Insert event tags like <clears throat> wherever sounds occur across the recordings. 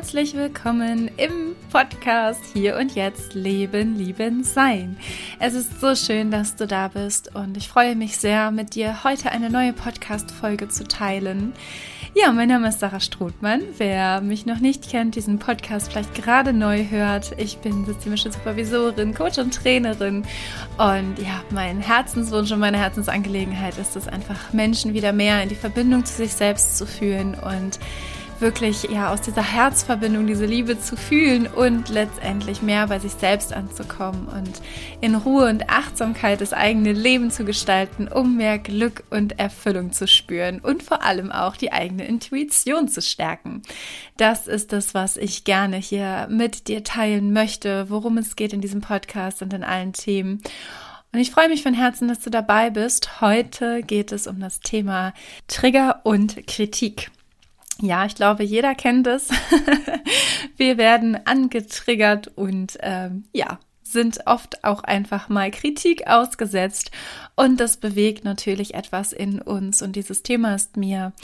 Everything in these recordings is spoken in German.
Herzlich willkommen im Podcast Hier und Jetzt Leben, Lieben, Sein. Es ist so schön, dass du da bist und ich freue mich sehr, mit dir heute eine neue Podcast-Folge zu teilen. Ja, mein Name ist Sarah Strothmann. Wer mich noch nicht kennt, diesen Podcast vielleicht gerade neu hört, ich bin systemische Supervisorin, Coach und Trainerin. Und ja, mein Herzenswunsch und meine Herzensangelegenheit ist es einfach, Menschen wieder mehr in die Verbindung zu sich selbst zu führen und wirklich ja aus dieser Herzverbindung diese Liebe zu fühlen und letztendlich mehr bei sich selbst anzukommen und in Ruhe und Achtsamkeit das eigene Leben zu gestalten, um mehr Glück und Erfüllung zu spüren und vor allem auch die eigene Intuition zu stärken. Das ist das, was ich gerne hier mit dir teilen möchte, worum es geht in diesem Podcast und in allen Themen. Und ich freue mich von Herzen, dass du dabei bist. Heute geht es um das Thema Trigger und Kritik. Ja, ich glaube, jeder kennt es. <laughs> Wir werden angetriggert und ähm, ja, sind oft auch einfach mal Kritik ausgesetzt und das bewegt natürlich etwas in uns und dieses Thema ist mir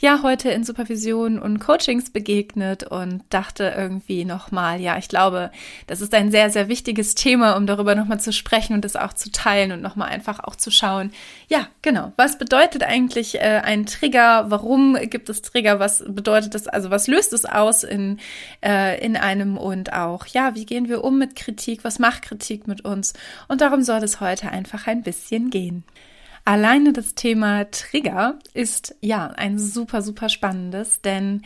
ja heute in Supervision und Coachings begegnet und dachte irgendwie nochmal, ja, ich glaube, das ist ein sehr, sehr wichtiges Thema, um darüber nochmal zu sprechen und es auch zu teilen und nochmal einfach auch zu schauen, ja, genau, was bedeutet eigentlich äh, ein Trigger? Warum gibt es Trigger? Was bedeutet das? Also was löst es aus in, äh, in einem und auch, ja, wie gehen wir um mit Kritik? Was macht Kritik mit uns? Und darum soll es heute einfach ein bisschen gehen. Alleine das Thema Trigger ist ja ein super, super spannendes, denn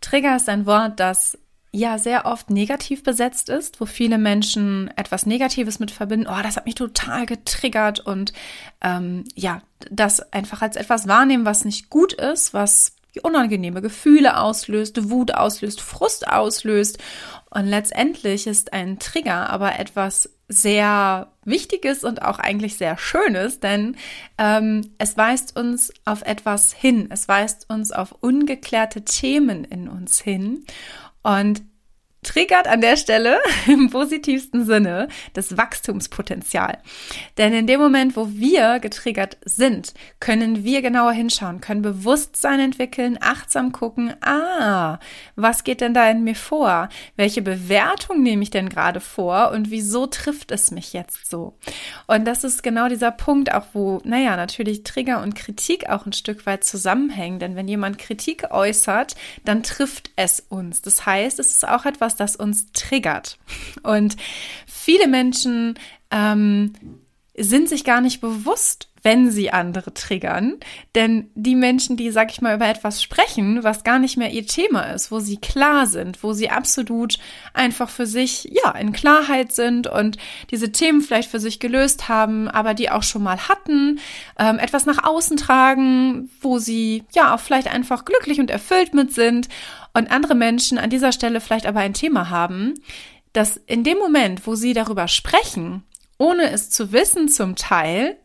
Trigger ist ein Wort, das ja sehr oft negativ besetzt ist, wo viele Menschen etwas Negatives mit verbinden. Oh, das hat mich total getriggert und ähm, ja, das einfach als etwas wahrnehmen, was nicht gut ist, was unangenehme Gefühle auslöst, Wut auslöst, Frust auslöst. Und letztendlich ist ein Trigger aber etwas sehr Wichtiges und auch eigentlich sehr Schönes, denn ähm, es weist uns auf etwas hin. Es weist uns auf ungeklärte Themen in uns hin. Und triggert an der Stelle <laughs> im positivsten Sinne das Wachstumspotenzial. Denn in dem Moment, wo wir getriggert sind, können wir genauer hinschauen, können Bewusstsein entwickeln, achtsam gucken, ah, was geht denn da in mir vor? Welche Bewertung nehme ich denn gerade vor und wieso trifft es mich jetzt so? Und das ist genau dieser Punkt, auch wo, naja, natürlich Trigger und Kritik auch ein Stück weit zusammenhängen. Denn wenn jemand Kritik äußert, dann trifft es uns. Das heißt, es ist auch etwas, etwas, das uns triggert. Und viele Menschen ähm, sind sich gar nicht bewusst, wenn sie andere triggern. Denn die Menschen, die, sag ich mal, über etwas sprechen, was gar nicht mehr ihr Thema ist, wo sie klar sind, wo sie absolut einfach für sich, ja, in Klarheit sind und diese Themen vielleicht für sich gelöst haben, aber die auch schon mal hatten, ähm, etwas nach außen tragen, wo sie, ja, auch vielleicht einfach glücklich und erfüllt mit sind und andere Menschen an dieser Stelle vielleicht aber ein Thema haben, dass in dem Moment, wo sie darüber sprechen, ohne es zu wissen zum Teil,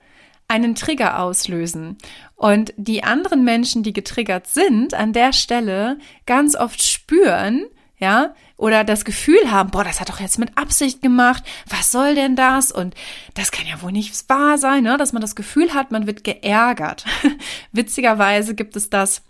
einen Trigger auslösen. Und die anderen Menschen, die getriggert sind, an der Stelle ganz oft spüren, ja, oder das Gefühl haben, boah, das hat doch jetzt mit Absicht gemacht, was soll denn das? Und das kann ja wohl nicht wahr sein, ne? dass man das Gefühl hat, man wird geärgert. <laughs> Witzigerweise gibt es das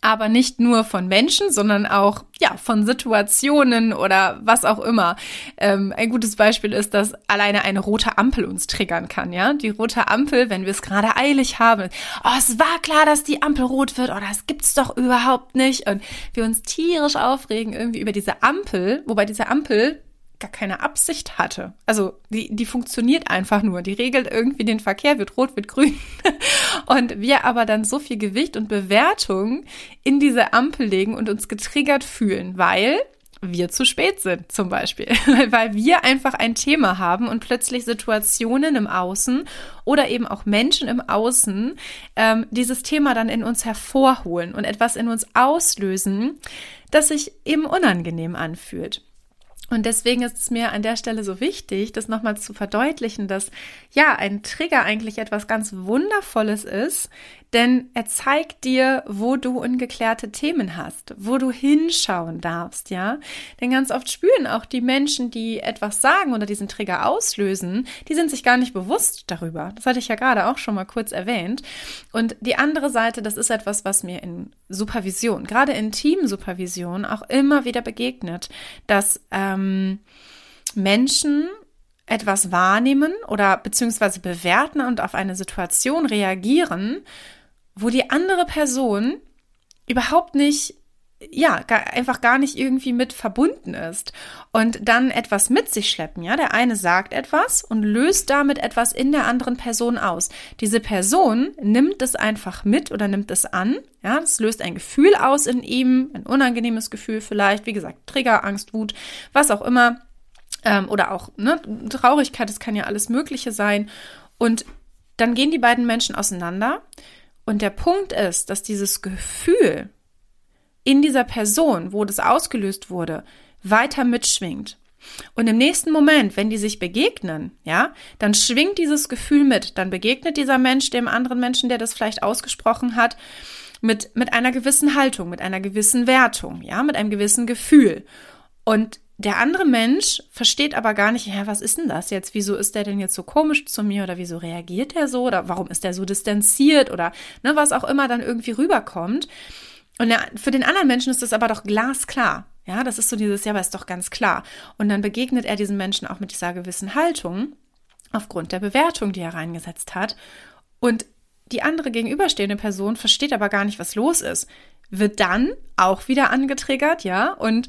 aber nicht nur von Menschen, sondern auch ja von Situationen oder was auch immer. Ähm, ein gutes Beispiel ist, dass alleine eine rote Ampel uns triggern kann. Ja, die rote Ampel, wenn wir es gerade eilig haben. Oh, es war klar, dass die Ampel rot wird. Oh, das gibt's doch überhaupt nicht. Und wir uns tierisch aufregen irgendwie über diese Ampel, wobei diese Ampel gar keine Absicht hatte. Also die, die funktioniert einfach nur. Die regelt irgendwie den Verkehr, wird rot, wird grün. <laughs> Und wir aber dann so viel Gewicht und Bewertung in diese Ampel legen und uns getriggert fühlen, weil wir zu spät sind zum Beispiel, <laughs> weil wir einfach ein Thema haben und plötzlich Situationen im Außen oder eben auch Menschen im Außen ähm, dieses Thema dann in uns hervorholen und etwas in uns auslösen, das sich eben unangenehm anfühlt. Und deswegen ist es mir an der Stelle so wichtig, das nochmal zu verdeutlichen, dass ja, ein Trigger eigentlich etwas ganz Wundervolles ist, denn er zeigt dir, wo du ungeklärte Themen hast, wo du hinschauen darfst, ja? Denn ganz oft spüren auch die Menschen, die etwas sagen oder diesen Trigger auslösen, die sind sich gar nicht bewusst darüber. Das hatte ich ja gerade auch schon mal kurz erwähnt. Und die andere Seite, das ist etwas, was mir in Supervision, gerade in Teamsupervision auch immer wieder begegnet, dass ähm, Menschen etwas wahrnehmen oder beziehungsweise bewerten und auf eine Situation reagieren, wo die andere Person überhaupt nicht ja, gar, einfach gar nicht irgendwie mit verbunden ist und dann etwas mit sich schleppen, ja. Der eine sagt etwas und löst damit etwas in der anderen Person aus. Diese Person nimmt es einfach mit oder nimmt es an, ja. Das löst ein Gefühl aus in ihm, ein unangenehmes Gefühl vielleicht, wie gesagt, Trigger, Angst, Wut, was auch immer. Ähm, oder auch ne, Traurigkeit, das kann ja alles Mögliche sein. Und dann gehen die beiden Menschen auseinander und der Punkt ist, dass dieses Gefühl in dieser Person, wo das ausgelöst wurde, weiter mitschwingt. Und im nächsten Moment, wenn die sich begegnen, ja, dann schwingt dieses Gefühl mit. Dann begegnet dieser Mensch dem anderen Menschen, der das vielleicht ausgesprochen hat, mit, mit einer gewissen Haltung, mit einer gewissen Wertung, ja, mit einem gewissen Gefühl. Und der andere Mensch versteht aber gar nicht, ja, was ist denn das jetzt? Wieso ist der denn jetzt so komisch zu mir oder wieso reagiert er so oder warum ist der so distanziert oder ne, was auch immer dann irgendwie rüberkommt. Und für den anderen Menschen ist das aber doch glasklar. Ja, das ist so dieses, ja, aber ist doch ganz klar. Und dann begegnet er diesen Menschen auch mit dieser gewissen Haltung aufgrund der Bewertung, die er reingesetzt hat. Und die andere gegenüberstehende Person versteht aber gar nicht, was los ist wird dann auch wieder angetriggert, ja, und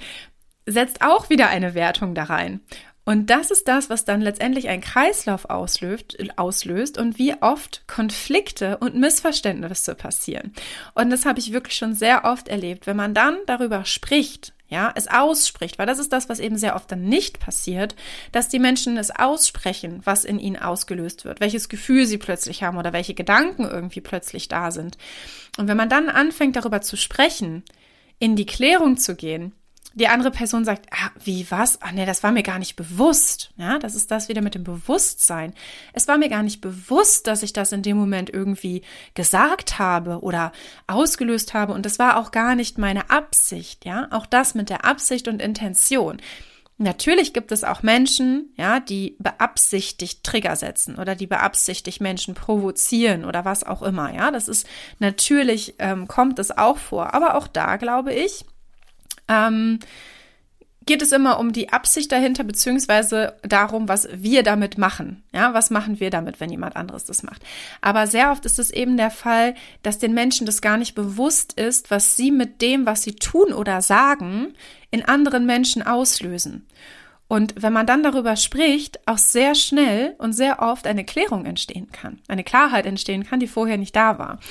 setzt auch wieder eine Wertung da rein. Und das ist das, was dann letztendlich einen Kreislauf auslöst, auslöst und wie oft Konflikte und Missverständnisse passieren. Und das habe ich wirklich schon sehr oft erlebt. Wenn man dann darüber spricht, ja, es ausspricht, weil das ist das, was eben sehr oft dann nicht passiert, dass die Menschen es aussprechen, was in ihnen ausgelöst wird, welches Gefühl sie plötzlich haben oder welche Gedanken irgendwie plötzlich da sind. Und wenn man dann anfängt, darüber zu sprechen, in die Klärung zu gehen, die andere Person sagt, ah, wie was? Ah, nee, das war mir gar nicht bewusst. Ja, das ist das wieder mit dem Bewusstsein. Es war mir gar nicht bewusst, dass ich das in dem Moment irgendwie gesagt habe oder ausgelöst habe. Und das war auch gar nicht meine Absicht. Ja, auch das mit der Absicht und Intention. Natürlich gibt es auch Menschen, ja, die beabsichtigt Trigger setzen oder die beabsichtigt Menschen provozieren oder was auch immer. Ja, das ist natürlich ähm, kommt es auch vor. Aber auch da glaube ich, ähm, geht es immer um die Absicht dahinter, beziehungsweise darum, was wir damit machen. Ja, was machen wir damit, wenn jemand anderes das macht? Aber sehr oft ist es eben der Fall, dass den Menschen das gar nicht bewusst ist, was sie mit dem, was sie tun oder sagen, in anderen Menschen auslösen. Und wenn man dann darüber spricht, auch sehr schnell und sehr oft eine Klärung entstehen kann, eine Klarheit entstehen kann, die vorher nicht da war.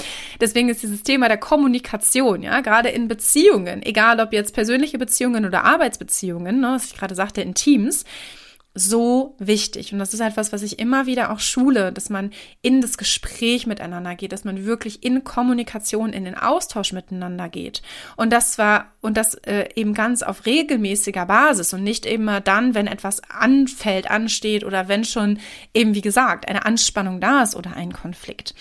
Deswegen ist dieses Thema der Kommunikation, ja, gerade in Beziehungen, egal ob jetzt persönliche Beziehungen oder Arbeitsbeziehungen, ne, was ich gerade sagte, in Teams, so wichtig. Und das ist etwas, was ich immer wieder auch schule, dass man in das Gespräch miteinander geht, dass man wirklich in Kommunikation, in den Austausch miteinander geht. Und das zwar, und das äh, eben ganz auf regelmäßiger Basis und nicht immer dann, wenn etwas anfällt, ansteht oder wenn schon eben, wie gesagt, eine Anspannung da ist oder ein Konflikt.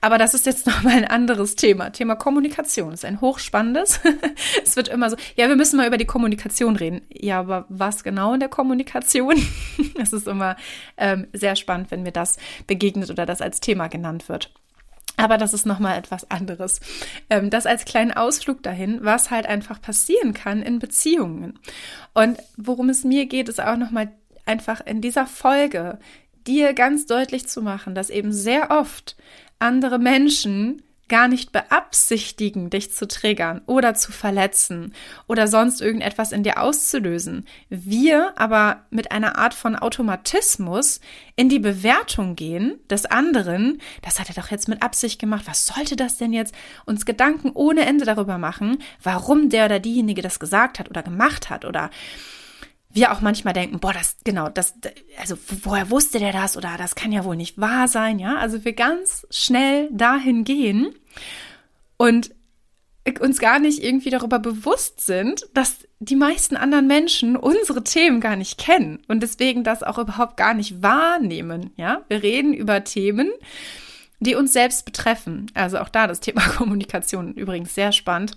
Aber das ist jetzt <laughs> nochmal ein anderes Thema. Thema Kommunikation ist ein hochspannendes. <laughs> es wird immer so, ja, wir müssen mal über die Kommunikation reden. Ja, aber was genau in der Kommunikation? <laughs> es ist immer ähm, sehr spannend, wenn mir das begegnet oder das als Thema genannt wird. Aber das ist nochmal etwas anderes. Ähm, das als kleinen Ausflug dahin, was halt einfach passieren kann in Beziehungen. Und worum es mir geht, ist auch nochmal einfach in dieser Folge dir ganz deutlich zu machen, dass eben sehr oft andere Menschen gar nicht beabsichtigen, dich zu triggern oder zu verletzen oder sonst irgendetwas in dir auszulösen. Wir aber mit einer Art von Automatismus in die Bewertung gehen des anderen, das hat er doch jetzt mit Absicht gemacht, was sollte das denn jetzt? Uns Gedanken ohne Ende darüber machen, warum der oder diejenige das gesagt hat oder gemacht hat oder wir auch manchmal denken, boah, das, genau, das, also woher wusste der das oder das kann ja wohl nicht wahr sein, ja? Also wir ganz schnell dahin gehen und uns gar nicht irgendwie darüber bewusst sind, dass die meisten anderen Menschen unsere Themen gar nicht kennen und deswegen das auch überhaupt gar nicht wahrnehmen. Ja, wir reden über Themen, die uns selbst betreffen. Also auch da das Thema <laughs> Kommunikation übrigens sehr spannend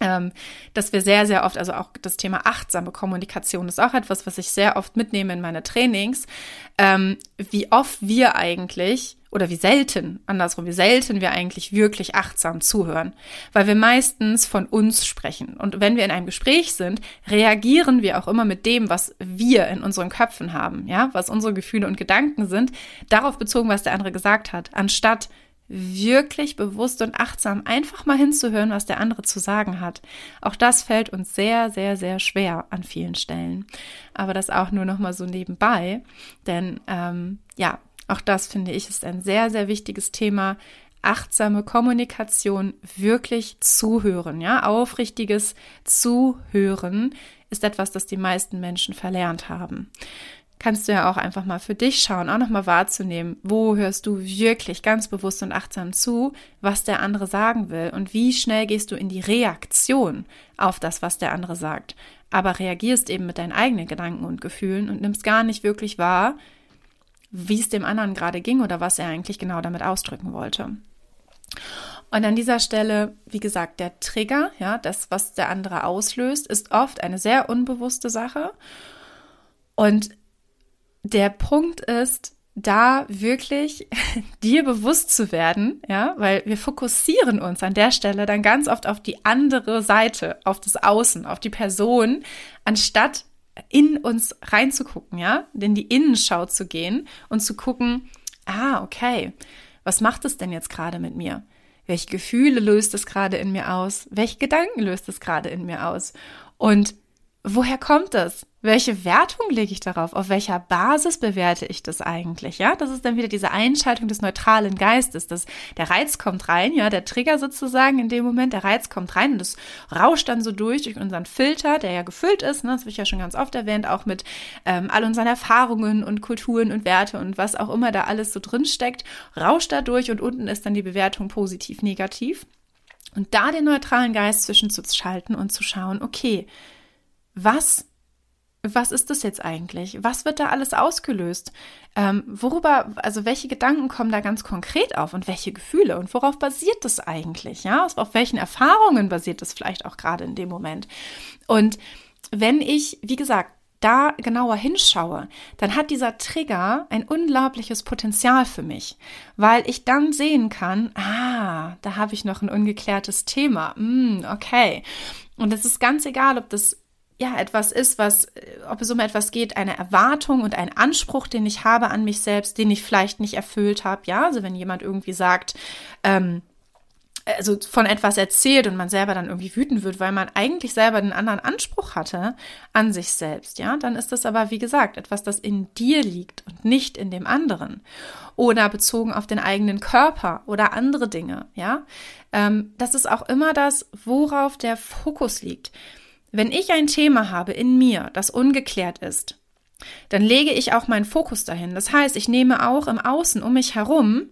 ähm, dass wir sehr, sehr oft, also auch das Thema achtsame Kommunikation ist auch etwas, was ich sehr oft mitnehme in meine Trainings, ähm, wie oft wir eigentlich oder wie selten, andersrum, wie selten wir eigentlich wirklich achtsam zuhören, weil wir meistens von uns sprechen. Und wenn wir in einem Gespräch sind, reagieren wir auch immer mit dem, was wir in unseren Köpfen haben, ja, was unsere Gefühle und Gedanken sind, darauf bezogen, was der andere gesagt hat, anstatt wirklich bewusst und achtsam einfach mal hinzuhören, was der andere zu sagen hat. Auch das fällt uns sehr, sehr, sehr schwer an vielen Stellen. Aber das auch nur noch mal so nebenbei, denn ähm, ja, auch das finde ich ist ein sehr, sehr wichtiges Thema. Achtsame Kommunikation, wirklich zuhören, ja, aufrichtiges Zuhören ist etwas, das die meisten Menschen verlernt haben kannst du ja auch einfach mal für dich schauen, auch nochmal wahrzunehmen, wo hörst du wirklich ganz bewusst und achtsam zu, was der andere sagen will und wie schnell gehst du in die Reaktion auf das, was der andere sagt. Aber reagierst eben mit deinen eigenen Gedanken und Gefühlen und nimmst gar nicht wirklich wahr, wie es dem anderen gerade ging oder was er eigentlich genau damit ausdrücken wollte. Und an dieser Stelle, wie gesagt, der Trigger, ja, das, was der andere auslöst, ist oft eine sehr unbewusste Sache. Und der Punkt ist, da wirklich <laughs> dir bewusst zu werden, ja, weil wir fokussieren uns an der Stelle dann ganz oft auf die andere Seite, auf das Außen, auf die Person, anstatt in uns reinzugucken, ja, in die Innenschau zu gehen und zu gucken, ah, okay, was macht es denn jetzt gerade mit mir? Welche Gefühle löst es gerade in mir aus? Welche Gedanken löst es gerade in mir aus? Und woher kommt das? Welche Wertung lege ich darauf? Auf welcher Basis bewerte ich das eigentlich? Ja, das ist dann wieder diese Einschaltung des neutralen Geistes. dass der Reiz kommt rein, ja, der Trigger sozusagen in dem Moment, der Reiz kommt rein und es rauscht dann so durch, durch unseren Filter, der ja gefüllt ist, ne, das habe ich ja schon ganz oft erwähnt, auch mit ähm, all unseren Erfahrungen und Kulturen und Werte und was auch immer da alles so drin steckt, rauscht da durch und unten ist dann die Bewertung positiv, negativ. Und da den neutralen Geist zwischenzuschalten und zu schauen, okay, was was ist das jetzt eigentlich? Was wird da alles ausgelöst? Ähm, worüber, also welche Gedanken kommen da ganz konkret auf und welche Gefühle und worauf basiert das eigentlich? Ja, auf welchen Erfahrungen basiert das vielleicht auch gerade in dem Moment? Und wenn ich, wie gesagt, da genauer hinschaue, dann hat dieser Trigger ein unglaubliches Potenzial für mich, weil ich dann sehen kann, ah, da habe ich noch ein ungeklärtes Thema. Mm, okay. Und es ist ganz egal, ob das ja, etwas ist, was, äh, ob es um etwas geht, eine Erwartung und ein Anspruch, den ich habe an mich selbst, den ich vielleicht nicht erfüllt habe. Ja, also wenn jemand irgendwie sagt, ähm, also von etwas erzählt und man selber dann irgendwie wütend wird, weil man eigentlich selber den anderen Anspruch hatte an sich selbst, ja, dann ist das aber, wie gesagt, etwas, das in dir liegt und nicht in dem anderen. Oder bezogen auf den eigenen Körper oder andere Dinge, ja. Ähm, das ist auch immer das, worauf der Fokus liegt. Wenn ich ein Thema habe in mir, das ungeklärt ist, dann lege ich auch meinen Fokus dahin. Das heißt, ich nehme auch im Außen um mich herum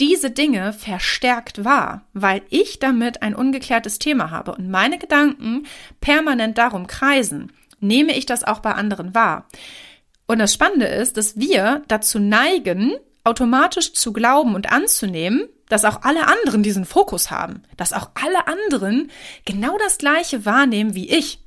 diese Dinge verstärkt wahr, weil ich damit ein ungeklärtes Thema habe und meine Gedanken permanent darum kreisen, nehme ich das auch bei anderen wahr. Und das Spannende ist, dass wir dazu neigen, automatisch zu glauben und anzunehmen, dass auch alle anderen diesen Fokus haben, dass auch alle anderen genau das Gleiche wahrnehmen wie ich.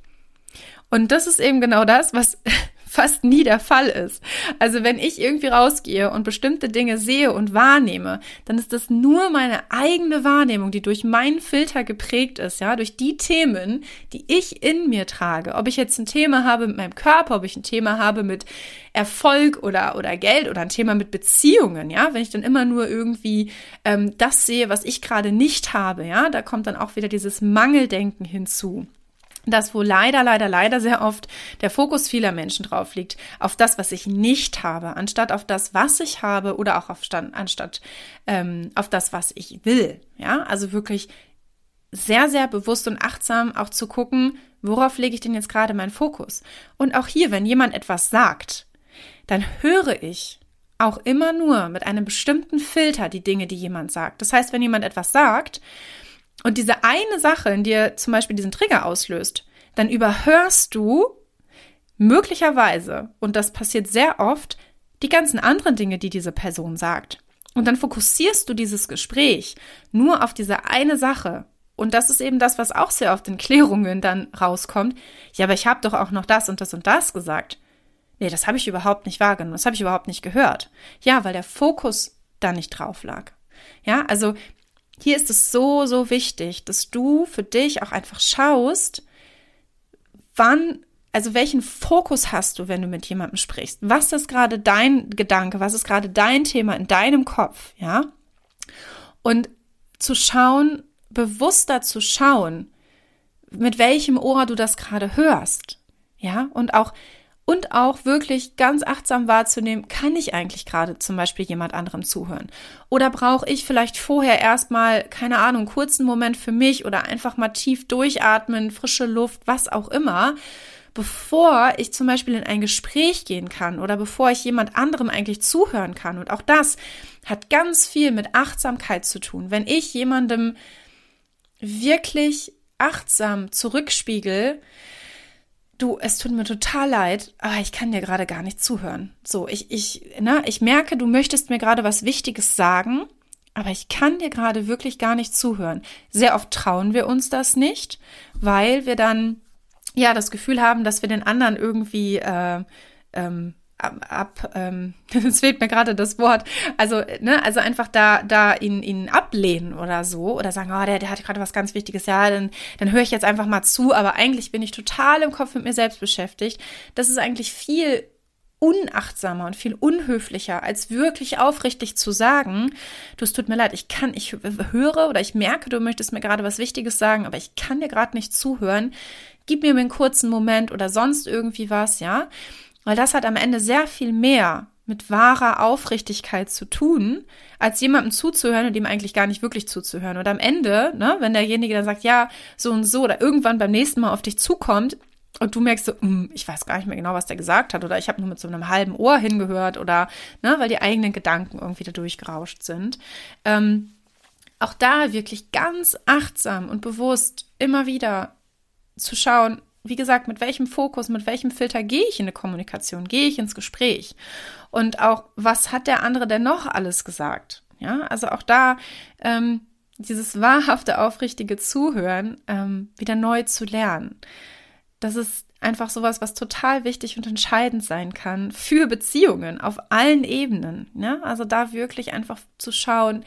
Und das ist eben genau das, was <laughs> fast nie der Fall ist. Also wenn ich irgendwie rausgehe und bestimmte Dinge sehe und wahrnehme, dann ist das nur meine eigene Wahrnehmung, die durch meinen Filter geprägt ist, ja, durch die Themen, die ich in mir trage. Ob ich jetzt ein Thema habe mit meinem Körper, ob ich ein Thema habe mit Erfolg oder, oder Geld oder ein Thema mit Beziehungen, ja, wenn ich dann immer nur irgendwie ähm, das sehe, was ich gerade nicht habe, ja, da kommt dann auch wieder dieses Mangeldenken hinzu das, wo leider, leider, leider sehr oft der Fokus vieler Menschen drauf liegt, auf das, was ich nicht habe, anstatt auf das, was ich habe oder auch auf Stand, anstatt ähm, auf das, was ich will. Ja, also wirklich sehr, sehr bewusst und achtsam auch zu gucken, worauf lege ich denn jetzt gerade meinen Fokus? Und auch hier, wenn jemand etwas sagt, dann höre ich auch immer nur mit einem bestimmten Filter die Dinge, die jemand sagt. Das heißt, wenn jemand etwas sagt, und diese eine Sache in dir zum Beispiel diesen Trigger auslöst, dann überhörst du möglicherweise, und das passiert sehr oft, die ganzen anderen Dinge, die diese Person sagt. Und dann fokussierst du dieses Gespräch nur auf diese eine Sache. Und das ist eben das, was auch sehr oft in Klärungen dann rauskommt. Ja, aber ich habe doch auch noch das und das und das gesagt. Nee, das habe ich überhaupt nicht wahrgenommen, das habe ich überhaupt nicht gehört. Ja, weil der Fokus da nicht drauf lag. Ja, also hier ist es so, so wichtig, dass du für dich auch einfach schaust, wann, also welchen Fokus hast du, wenn du mit jemandem sprichst? Was ist gerade dein Gedanke? Was ist gerade dein Thema in deinem Kopf? Ja? Und zu schauen, bewusster zu schauen, mit welchem Ohr du das gerade hörst. Ja? Und auch und auch wirklich ganz achtsam wahrzunehmen, kann ich eigentlich gerade zum Beispiel jemand anderem zuhören? Oder brauche ich vielleicht vorher erstmal, keine Ahnung, kurzen Moment für mich oder einfach mal tief durchatmen, frische Luft, was auch immer, bevor ich zum Beispiel in ein Gespräch gehen kann oder bevor ich jemand anderem eigentlich zuhören kann. Und auch das hat ganz viel mit Achtsamkeit zu tun. Wenn ich jemandem wirklich achtsam zurückspiegel, du, es tut mir total leid, aber ich kann dir gerade gar nicht zuhören. So, ich, ich, ne, ich merke, du möchtest mir gerade was Wichtiges sagen, aber ich kann dir gerade wirklich gar nicht zuhören. Sehr oft trauen wir uns das nicht, weil wir dann ja das Gefühl haben, dass wir den anderen irgendwie äh, ähm, ab, ab ähm, <laughs> es fehlt mir gerade das Wort, also, ne, also einfach da, da ihn, ihn ablehnen oder so, oder sagen, oh, der, der hat gerade was ganz Wichtiges, ja, dann, dann höre ich jetzt einfach mal zu, aber eigentlich bin ich total im Kopf mit mir selbst beschäftigt. Das ist eigentlich viel unachtsamer und viel unhöflicher, als wirklich aufrichtig zu sagen, du, es tut mir leid, ich kann, ich höre oder ich merke, du möchtest mir gerade was Wichtiges sagen, aber ich kann dir gerade nicht zuhören. Gib mir einen kurzen Moment oder sonst irgendwie was, ja. Weil das hat am Ende sehr viel mehr mit wahrer Aufrichtigkeit zu tun, als jemandem zuzuhören und ihm eigentlich gar nicht wirklich zuzuhören. Und am Ende, ne, wenn derjenige dann sagt, ja, so und so, oder irgendwann beim nächsten Mal auf dich zukommt und du merkst so, hm, ich weiß gar nicht mehr genau, was der gesagt hat, oder ich habe nur mit so einem halben Ohr hingehört, oder, ne, weil die eigenen Gedanken irgendwie da durchgerauscht sind. Ähm, auch da wirklich ganz achtsam und bewusst immer wieder zu schauen, wie gesagt, mit welchem Fokus, mit welchem Filter gehe ich in eine Kommunikation, gehe ich ins Gespräch? Und auch, was hat der andere denn noch alles gesagt? Ja, also auch da ähm, dieses wahrhafte, aufrichtige Zuhören ähm, wieder neu zu lernen. Das ist einfach sowas, was total wichtig und entscheidend sein kann für Beziehungen auf allen Ebenen. Ja? Also da wirklich einfach zu schauen,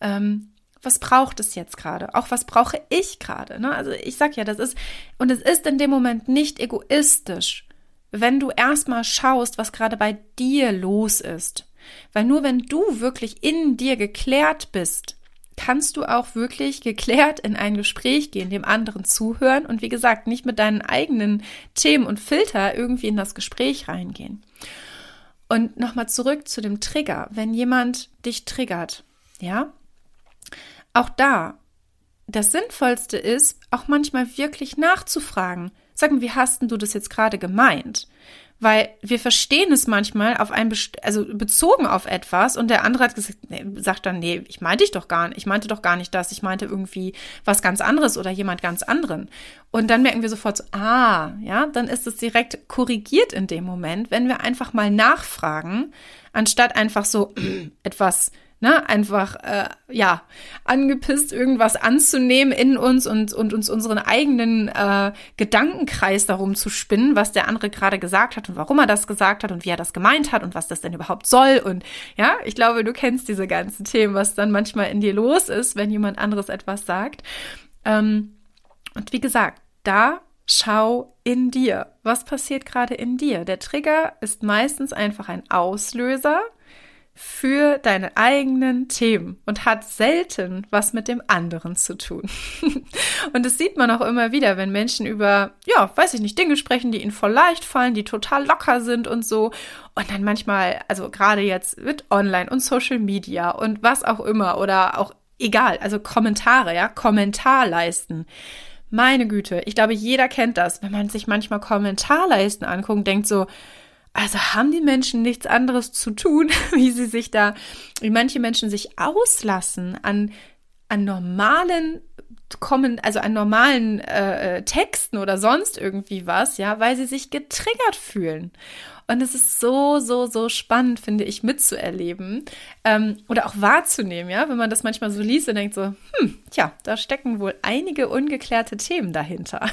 ähm, was braucht es jetzt gerade? Auch was brauche ich gerade? Ne? Also ich sag ja, das ist, und es ist in dem Moment nicht egoistisch, wenn du erstmal schaust, was gerade bei dir los ist. Weil nur wenn du wirklich in dir geklärt bist, kannst du auch wirklich geklärt in ein Gespräch gehen, dem anderen zuhören und wie gesagt, nicht mit deinen eigenen Themen und Filter irgendwie in das Gespräch reingehen. Und nochmal zurück zu dem Trigger. Wenn jemand dich triggert, ja, auch da, das Sinnvollste ist, auch manchmal wirklich nachzufragen. Sag mal, wie hast denn du das jetzt gerade gemeint? Weil wir verstehen es manchmal auf ein, also bezogen auf etwas und der andere hat gesagt, nee, sagt dann, nee, ich meinte ich doch gar nicht, ich meinte doch gar nicht das, ich meinte irgendwie was ganz anderes oder jemand ganz anderen. Und dann merken wir sofort so, ah, ja, dann ist es direkt korrigiert in dem Moment, wenn wir einfach mal nachfragen, anstatt einfach so <clears throat> etwas ne, einfach, äh, ja, angepisst, irgendwas anzunehmen in uns und, und uns unseren eigenen äh, Gedankenkreis darum zu spinnen, was der andere gerade gesagt hat und warum er das gesagt hat und wie er das gemeint hat und was das denn überhaupt soll. Und ja, ich glaube, du kennst diese ganzen Themen, was dann manchmal in dir los ist, wenn jemand anderes etwas sagt. Ähm, und wie gesagt, da schau in dir. Was passiert gerade in dir? Der Trigger ist meistens einfach ein Auslöser für deine eigenen Themen und hat selten was mit dem anderen zu tun. <laughs> und das sieht man auch immer wieder, wenn Menschen über, ja, weiß ich nicht, Dinge sprechen, die ihnen voll leicht fallen, die total locker sind und so. Und dann manchmal, also gerade jetzt mit Online und Social Media und was auch immer oder auch egal, also Kommentare, ja, Kommentarleisten. Meine Güte, ich glaube, jeder kennt das, wenn man sich manchmal Kommentarleisten anguckt, denkt so, also haben die Menschen nichts anderes zu tun, <laughs> wie sie sich da, wie manche Menschen sich auslassen an an normalen kommen, also an normalen äh, äh, Texten oder sonst irgendwie was, ja, weil sie sich getriggert fühlen. Und es ist so, so, so spannend, finde ich, mitzuerleben ähm, oder auch wahrzunehmen, ja, wenn man das manchmal so liest und denkt so, hm, tja, da stecken wohl einige ungeklärte Themen dahinter.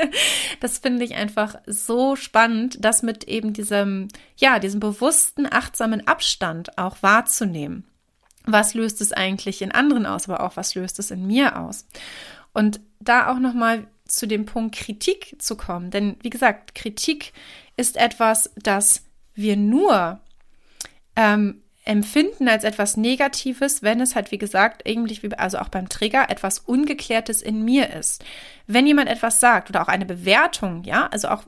<laughs> das finde ich einfach so spannend, das mit eben diesem, ja, diesem bewussten, achtsamen Abstand auch wahrzunehmen was löst es eigentlich in anderen aus, aber auch was löst es in mir aus. Und da auch nochmal zu dem Punkt Kritik zu kommen. Denn wie gesagt, Kritik ist etwas, das wir nur ähm, empfinden als etwas Negatives, wenn es halt, wie gesagt, eigentlich wie, also auch beim Trigger, etwas Ungeklärtes in mir ist. Wenn jemand etwas sagt oder auch eine Bewertung, ja, also auch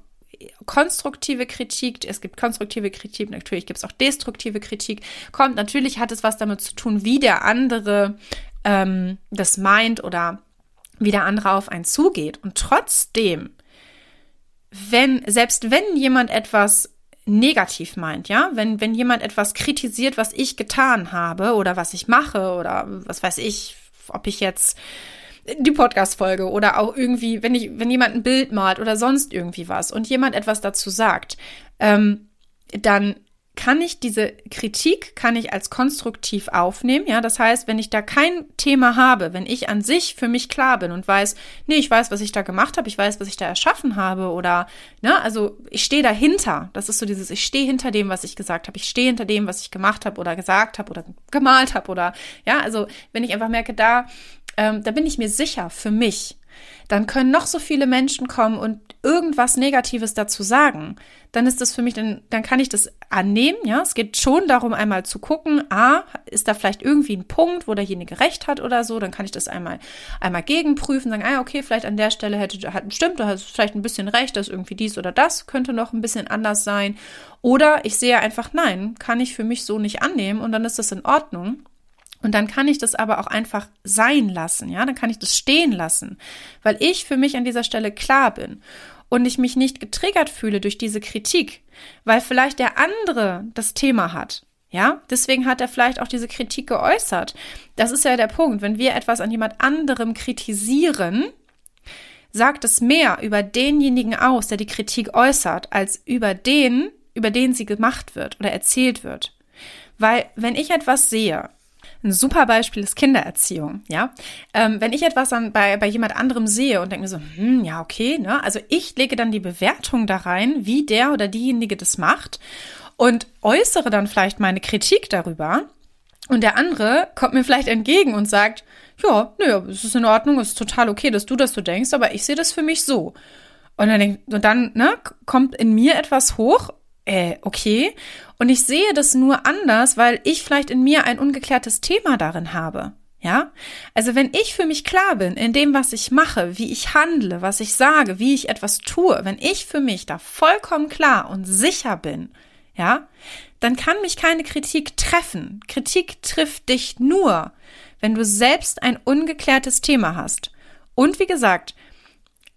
konstruktive Kritik, es gibt konstruktive Kritik, natürlich gibt es auch destruktive Kritik, kommt, natürlich hat es was damit zu tun, wie der andere ähm, das meint oder wie der andere auf einen zugeht. Und trotzdem, wenn, selbst wenn jemand etwas negativ meint, ja, wenn, wenn jemand etwas kritisiert, was ich getan habe oder was ich mache oder was weiß ich, ob ich jetzt die Podcast-Folge oder auch irgendwie, wenn ich, wenn jemand ein Bild malt oder sonst irgendwie was und jemand etwas dazu sagt, ähm, dann kann ich diese Kritik, kann ich als konstruktiv aufnehmen. Ja, das heißt, wenn ich da kein Thema habe, wenn ich an sich für mich klar bin und weiß, nee, ich weiß, was ich da gemacht habe, ich weiß, was ich da erschaffen habe oder, ne, also ich stehe dahinter. Das ist so dieses, ich stehe hinter dem, was ich gesagt habe. Ich stehe hinter dem, was ich gemacht habe oder gesagt habe oder gemalt habe oder, ja, also wenn ich einfach merke, da ähm, da bin ich mir sicher für mich, dann können noch so viele Menschen kommen und irgendwas Negatives dazu sagen. Dann ist das für mich, dann, dann kann ich das annehmen, ja. Es geht schon darum, einmal zu gucken, ah, ist da vielleicht irgendwie ein Punkt, wo derjenige recht hat oder so, dann kann ich das einmal, einmal gegenprüfen, sagen, ah, okay, vielleicht an der Stelle hätte, hat, stimmt, du hast vielleicht ein bisschen recht, dass irgendwie dies oder das könnte noch ein bisschen anders sein. Oder ich sehe einfach, nein, kann ich für mich so nicht annehmen und dann ist das in Ordnung. Und dann kann ich das aber auch einfach sein lassen, ja, dann kann ich das stehen lassen, weil ich für mich an dieser Stelle klar bin und ich mich nicht getriggert fühle durch diese Kritik, weil vielleicht der andere das Thema hat. Ja, deswegen hat er vielleicht auch diese Kritik geäußert. Das ist ja der Punkt. Wenn wir etwas an jemand anderem kritisieren, sagt es mehr über denjenigen aus, der die Kritik äußert, als über den, über den sie gemacht wird oder erzählt wird. Weil wenn ich etwas sehe, ein super Beispiel ist Kindererziehung, ja. Ähm, wenn ich etwas dann bei, bei jemand anderem sehe und denke mir so, hm, ja, okay, ne? Also ich lege dann die Bewertung da rein, wie der oder diejenige das macht und äußere dann vielleicht meine Kritik darüber. Und der andere kommt mir vielleicht entgegen und sagt, ja, nö, es ist in Ordnung, es ist total okay, dass du das so denkst, aber ich sehe das für mich so. Und dann, und dann ne, kommt in mir etwas hoch äh, okay. Und ich sehe das nur anders, weil ich vielleicht in mir ein ungeklärtes Thema darin habe. Ja? Also wenn ich für mich klar bin in dem, was ich mache, wie ich handle, was ich sage, wie ich etwas tue, wenn ich für mich da vollkommen klar und sicher bin, ja, dann kann mich keine Kritik treffen. Kritik trifft dich nur, wenn du selbst ein ungeklärtes Thema hast. Und wie gesagt,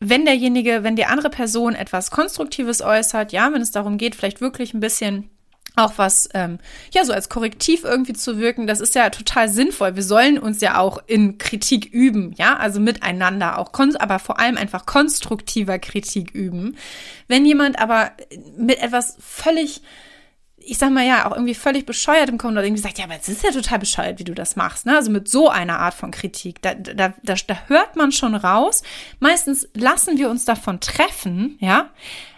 wenn derjenige, wenn die andere Person etwas Konstruktives äußert, ja, wenn es darum geht, vielleicht wirklich ein bisschen auch was, ähm, ja, so als Korrektiv irgendwie zu wirken, das ist ja total sinnvoll. Wir sollen uns ja auch in Kritik üben, ja, also miteinander auch, aber vor allem einfach konstruktiver Kritik üben. Wenn jemand aber mit etwas völlig ich sag mal ja, auch irgendwie völlig bescheuert im kommt oder irgendwie sagt, ja, aber es ist ja total bescheuert, wie du das machst, ne? Also mit so einer Art von Kritik, da, da, da, da hört man schon raus. Meistens lassen wir uns davon treffen, ja,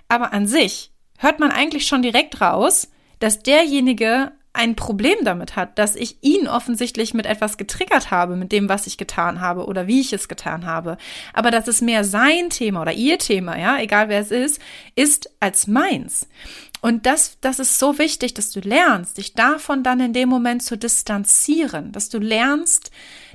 aber an sich hört man eigentlich schon direkt raus, dass derjenige ein Problem damit hat, dass ich ihn offensichtlich mit etwas getriggert habe, mit dem, was ich getan habe oder wie ich es getan habe. Aber dass es mehr sein Thema oder ihr Thema, ja, egal wer es ist, ist als meins. Und das, das ist so wichtig, dass du lernst, dich davon dann in dem Moment zu distanzieren, dass du lernst,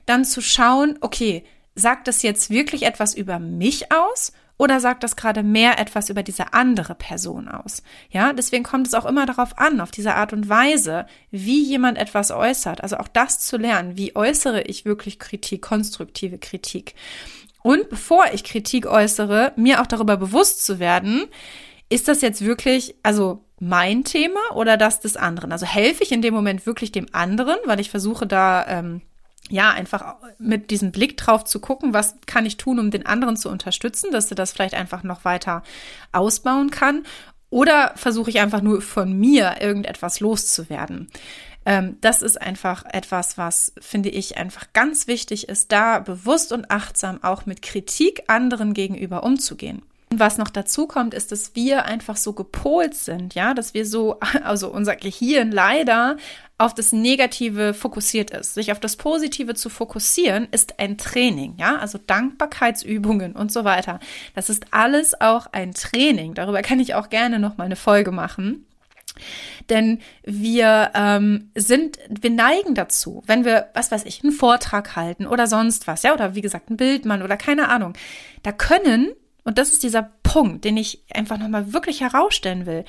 dann zu schauen, okay, sagt das jetzt wirklich etwas über mich aus oder sagt das gerade mehr etwas über diese andere Person aus? Ja, deswegen kommt es auch immer darauf an, auf diese Art und Weise, wie jemand etwas äußert. Also auch das zu lernen. Wie äußere ich wirklich Kritik, konstruktive Kritik? Und bevor ich Kritik äußere, mir auch darüber bewusst zu werden, ist das jetzt wirklich, also mein Thema oder das des anderen? Also helfe ich in dem Moment wirklich dem anderen, weil ich versuche da ähm, ja, einfach mit diesem Blick drauf zu gucken, was kann ich tun, um den anderen zu unterstützen, dass er das vielleicht einfach noch weiter ausbauen kann. Oder versuche ich einfach nur von mir irgendetwas loszuwerden. Ähm, das ist einfach etwas, was, finde ich, einfach ganz wichtig ist, da bewusst und achtsam auch mit Kritik anderen gegenüber umzugehen. Und was noch dazu kommt, ist, dass wir einfach so gepolt sind, ja, dass wir so, <laughs> also unser Gehirn leider auf das Negative fokussiert ist. Sich auf das Positive zu fokussieren, ist ein Training, ja, also Dankbarkeitsübungen und so weiter. Das ist alles auch ein Training. Darüber kann ich auch gerne noch mal eine Folge machen. Denn wir ähm, sind, wir neigen dazu, wenn wir, was weiß ich, einen Vortrag halten oder sonst was, ja, oder wie gesagt, ein Bildmann oder keine Ahnung, da können und das ist dieser Punkt, den ich einfach nochmal wirklich herausstellen will.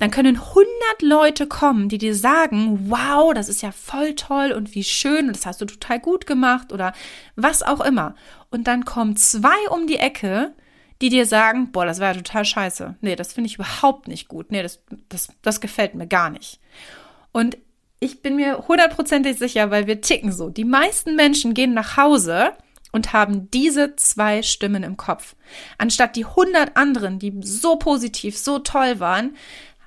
Dann können 100 Leute kommen, die dir sagen, wow, das ist ja voll toll und wie schön und das hast du total gut gemacht oder was auch immer. Und dann kommen zwei um die Ecke, die dir sagen, boah, das war ja total scheiße. Nee, das finde ich überhaupt nicht gut. Nee, das, das, das gefällt mir gar nicht. Und ich bin mir hundertprozentig sicher, weil wir ticken so. Die meisten Menschen gehen nach Hause und haben diese zwei Stimmen im Kopf. Anstatt die hundert anderen, die so positiv, so toll waren,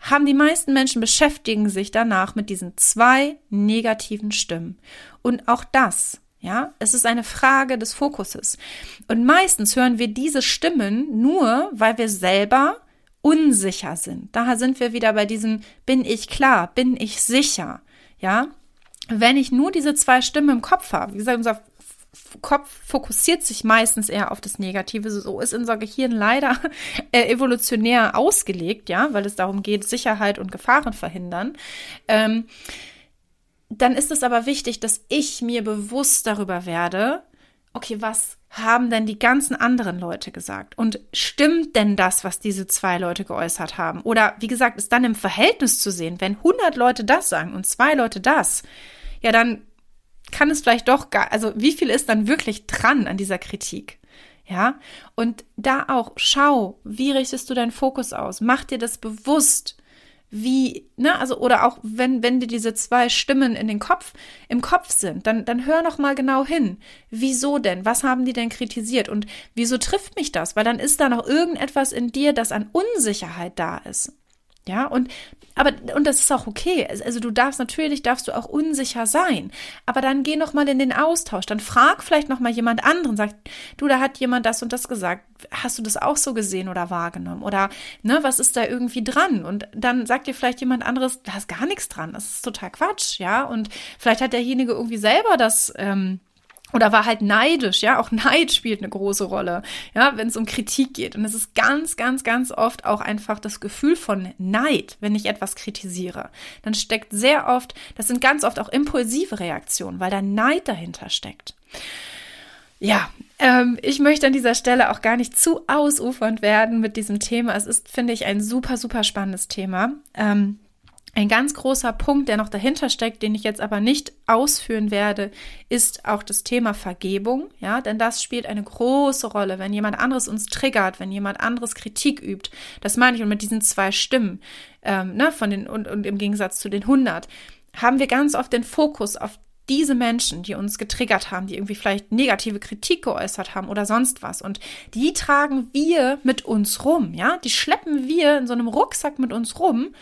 haben die meisten Menschen beschäftigen sich danach mit diesen zwei negativen Stimmen. Und auch das, ja, es ist eine Frage des Fokuses. Und meistens hören wir diese Stimmen nur, weil wir selber unsicher sind. Daher sind wir wieder bei diesem, bin ich klar, bin ich sicher, ja. Wenn ich nur diese zwei Stimmen im Kopf habe, wie gesagt, unser Kopf fokussiert sich meistens eher auf das Negative. So ist unser Gehirn leider äh, evolutionär ausgelegt, ja, weil es darum geht, Sicherheit und Gefahren verhindern. Ähm, dann ist es aber wichtig, dass ich mir bewusst darüber werde, okay, was haben denn die ganzen anderen Leute gesagt? Und stimmt denn das, was diese zwei Leute geäußert haben? Oder wie gesagt, ist dann im Verhältnis zu sehen, wenn 100 Leute das sagen und zwei Leute das, ja, dann kann es vielleicht doch gar, also wie viel ist dann wirklich dran an dieser Kritik? Ja, und da auch schau, wie richtest du deinen Fokus aus? Mach dir das bewusst, wie, ne, also, oder auch wenn, wenn dir diese zwei Stimmen in den Kopf, im Kopf sind, dann, dann hör noch mal genau hin. Wieso denn? Was haben die denn kritisiert? Und wieso trifft mich das? Weil dann ist da noch irgendetwas in dir, das an Unsicherheit da ist. Ja, und aber und das ist auch okay. Also du darfst natürlich darfst du auch unsicher sein, aber dann geh noch mal in den Austausch, dann frag vielleicht noch mal jemand anderen, sag du, da hat jemand das und das gesagt. Hast du das auch so gesehen oder wahrgenommen oder ne, was ist da irgendwie dran? Und dann sagt dir vielleicht jemand anderes, da ist gar nichts dran. Das ist total Quatsch, ja? Und vielleicht hat derjenige irgendwie selber das ähm, oder war halt neidisch, ja, auch <laughs> Neid spielt eine große Rolle, ja, wenn es um Kritik geht. Und es ist ganz, ganz, ganz oft auch einfach das Gefühl von Neid, wenn ich etwas kritisiere. Dann steckt sehr oft, das sind ganz oft auch impulsive Reaktionen, weil da Neid dahinter steckt. Ja, ähm, ich möchte an dieser Stelle auch gar nicht zu ausufernd werden mit diesem Thema. Es ist, finde ich, ein super, super spannendes Thema. Ähm, ein ganz großer Punkt, der noch dahinter steckt, den ich jetzt aber nicht ausführen werde, ist auch das Thema Vergebung. Ja, denn das spielt eine große Rolle, wenn jemand anderes uns triggert, wenn jemand anderes Kritik übt. Das meine ich und mit diesen zwei Stimmen, ähm, ne, von den und, und im Gegensatz zu den 100 haben wir ganz oft den Fokus auf diese Menschen, die uns getriggert haben, die irgendwie vielleicht negative Kritik geäußert haben oder sonst was. Und die tragen wir mit uns rum, ja? Die schleppen wir in so einem Rucksack mit uns rum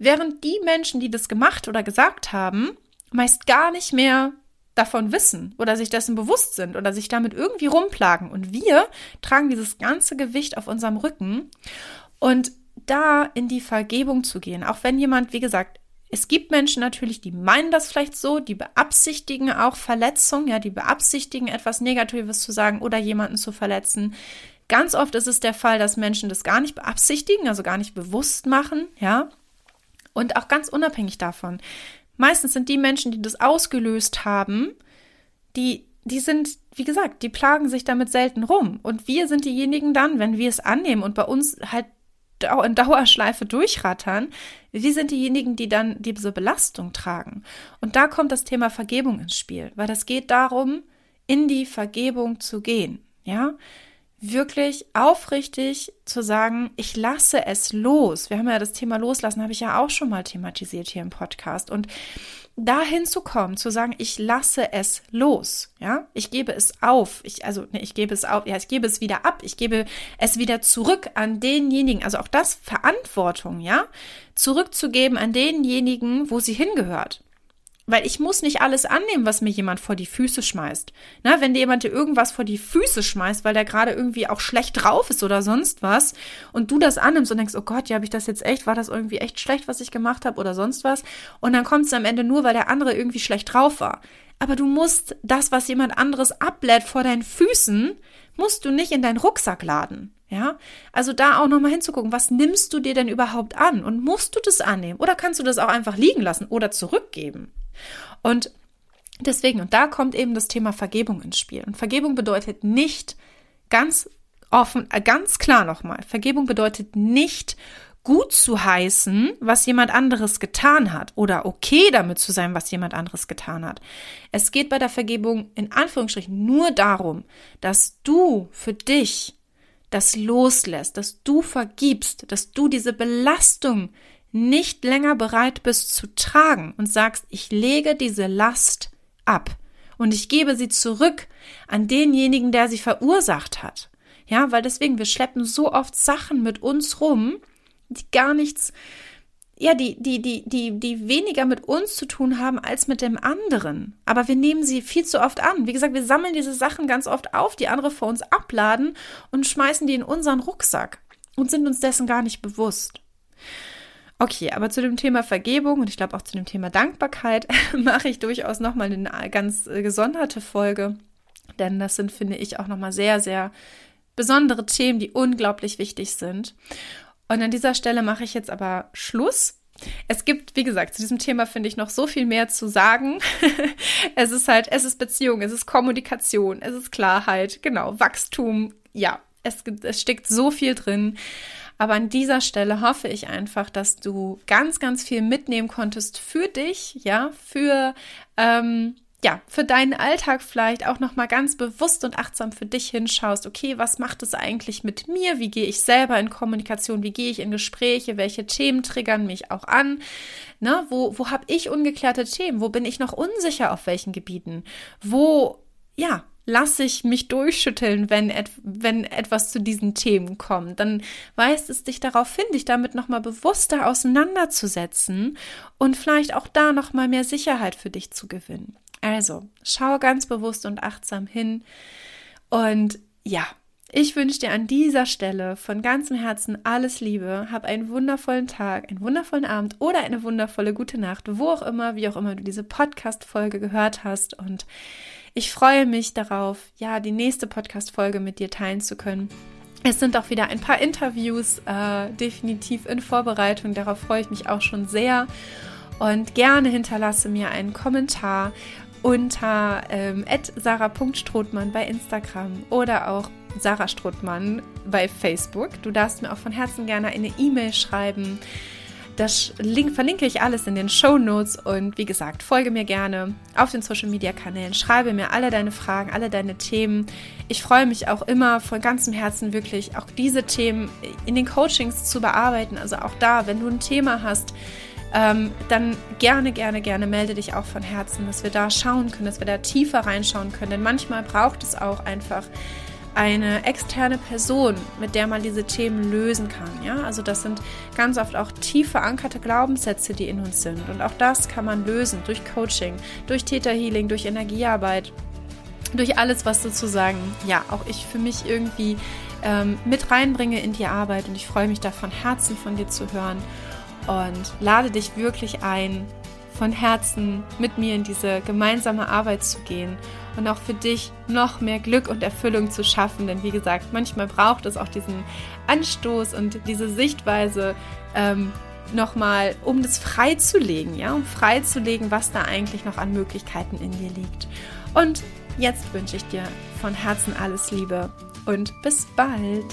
während die Menschen, die das gemacht oder gesagt haben, meist gar nicht mehr davon wissen oder sich dessen bewusst sind oder sich damit irgendwie rumplagen. Und wir tragen dieses ganze Gewicht auf unserem Rücken und da in die Vergebung zu gehen, auch wenn jemand, wie gesagt, es gibt Menschen natürlich, die meinen das vielleicht so, die beabsichtigen auch Verletzung, ja, die beabsichtigen etwas Negatives zu sagen oder jemanden zu verletzen. Ganz oft ist es der Fall, dass Menschen das gar nicht beabsichtigen, also gar nicht bewusst machen, ja. Und auch ganz unabhängig davon. Meistens sind die Menschen, die das ausgelöst haben, die, die sind, wie gesagt, die plagen sich damit selten rum. Und wir sind diejenigen dann, wenn wir es annehmen und bei uns halt in Dauerschleife durchrattern, wir sind diejenigen, die dann diese Belastung tragen. Und da kommt das Thema Vergebung ins Spiel, weil das geht darum, in die Vergebung zu gehen. Ja, wirklich aufrichtig zu sagen, ich lasse es los. Wir haben ja das Thema Loslassen, habe ich ja auch schon mal thematisiert hier im Podcast. Und dahin zu kommen, zu sagen, ich lasse es los, ja, ich gebe es auf, ich, also, ne, ich gebe es auf, ja, ich gebe es wieder ab, ich gebe es wieder zurück an denjenigen, also auch das Verantwortung, ja, zurückzugeben an denjenigen, wo sie hingehört. Weil ich muss nicht alles annehmen, was mir jemand vor die Füße schmeißt. Na, wenn dir jemand dir irgendwas vor die Füße schmeißt, weil der gerade irgendwie auch schlecht drauf ist oder sonst was, und du das annimmst und denkst, oh Gott, ja, habe ich das jetzt echt, war das irgendwie echt schlecht, was ich gemacht habe oder sonst was, und dann kommt es am Ende nur, weil der andere irgendwie schlecht drauf war. Aber du musst das, was jemand anderes ablädt vor deinen Füßen, musst du nicht in deinen Rucksack laden. Ja, also da auch nochmal hinzugucken, was nimmst du dir denn überhaupt an und musst du das annehmen oder kannst du das auch einfach liegen lassen oder zurückgeben? Und deswegen, und da kommt eben das Thema Vergebung ins Spiel. Und Vergebung bedeutet nicht ganz offen, äh, ganz klar nochmal, Vergebung bedeutet nicht gut zu heißen, was jemand anderes getan hat oder okay damit zu sein, was jemand anderes getan hat. Es geht bei der Vergebung in Anführungsstrichen nur darum, dass du für dich das loslässt, dass du vergibst, dass du diese Belastung nicht länger bereit bist zu tragen und sagst, ich lege diese Last ab und ich gebe sie zurück an denjenigen, der sie verursacht hat. Ja, weil deswegen, wir schleppen so oft Sachen mit uns rum, die gar nichts, ja, die, die, die, die, die weniger mit uns zu tun haben als mit dem anderen. Aber wir nehmen sie viel zu oft an. Wie gesagt, wir sammeln diese Sachen ganz oft auf, die andere vor uns abladen und schmeißen die in unseren Rucksack und sind uns dessen gar nicht bewusst. Okay, aber zu dem Thema Vergebung und ich glaube auch zu dem Thema Dankbarkeit <laughs> mache ich durchaus nochmal eine ganz äh, gesonderte Folge. Denn das sind, finde ich, auch nochmal sehr, sehr besondere Themen, die unglaublich wichtig sind. Und an dieser Stelle mache ich jetzt aber Schluss. Es gibt, wie gesagt, zu diesem Thema finde ich noch so viel mehr zu sagen. <laughs> es ist halt, es ist Beziehung, es ist Kommunikation, es ist Klarheit, genau, Wachstum. Ja, es, es steckt so viel drin. Aber an dieser Stelle hoffe ich einfach, dass du ganz, ganz viel mitnehmen konntest für dich, ja, für ähm, ja, für deinen Alltag vielleicht auch nochmal ganz bewusst und achtsam für dich hinschaust, okay, was macht es eigentlich mit mir? Wie gehe ich selber in Kommunikation? Wie gehe ich in Gespräche? Welche Themen triggern mich auch an? Ne? Wo, wo habe ich ungeklärte Themen? Wo bin ich noch unsicher auf welchen Gebieten? Wo, ja, lasse ich mich durchschütteln, wenn, et wenn etwas zu diesen Themen kommt. Dann weist es dich darauf hin, dich damit nochmal bewusster auseinanderzusetzen und vielleicht auch da nochmal mehr Sicherheit für dich zu gewinnen. Also, schau ganz bewusst und achtsam hin. Und ja, ich wünsche dir an dieser Stelle von ganzem Herzen alles Liebe. Hab einen wundervollen Tag, einen wundervollen Abend oder eine wundervolle gute Nacht, wo auch immer, wie auch immer du diese Podcast-Folge gehört hast. Und ich freue mich darauf, ja, die nächste Podcast-Folge mit dir teilen zu können. Es sind auch wieder ein paar Interviews äh, definitiv in Vorbereitung. Darauf freue ich mich auch schon sehr. Und gerne hinterlasse mir einen Kommentar unter ähm, sarah.strothmann bei Instagram oder auch Sarah Strothmann bei Facebook. Du darfst mir auch von Herzen gerne eine E-Mail schreiben. Das Link verlinke ich alles in den Show Notes und wie gesagt, folge mir gerne auf den Social Media Kanälen, schreibe mir alle deine Fragen, alle deine Themen. Ich freue mich auch immer von ganzem Herzen wirklich auch diese Themen in den Coachings zu bearbeiten. Also auch da, wenn du ein Thema hast, ähm, dann gerne, gerne, gerne melde dich auch von Herzen, dass wir da schauen können, dass wir da tiefer reinschauen können. Denn manchmal braucht es auch einfach eine externe Person, mit der man diese Themen lösen kann. Ja, also das sind ganz oft auch tief verankerte Glaubenssätze, die in uns sind. Und auch das kann man lösen durch Coaching, durch Täterhealing, durch Energiearbeit, durch alles, was sozusagen, ja, auch ich für mich irgendwie ähm, mit reinbringe in die Arbeit. Und ich freue mich da von Herzen von dir zu hören und lade dich wirklich ein, von Herzen mit mir in diese gemeinsame Arbeit zu gehen und auch für dich noch mehr Glück und Erfüllung zu schaffen. Denn wie gesagt, manchmal braucht es auch diesen Anstoß und diese Sichtweise ähm, nochmal, um das freizulegen, ja, um freizulegen, was da eigentlich noch an Möglichkeiten in dir liegt. Und jetzt wünsche ich dir von Herzen alles Liebe und bis bald.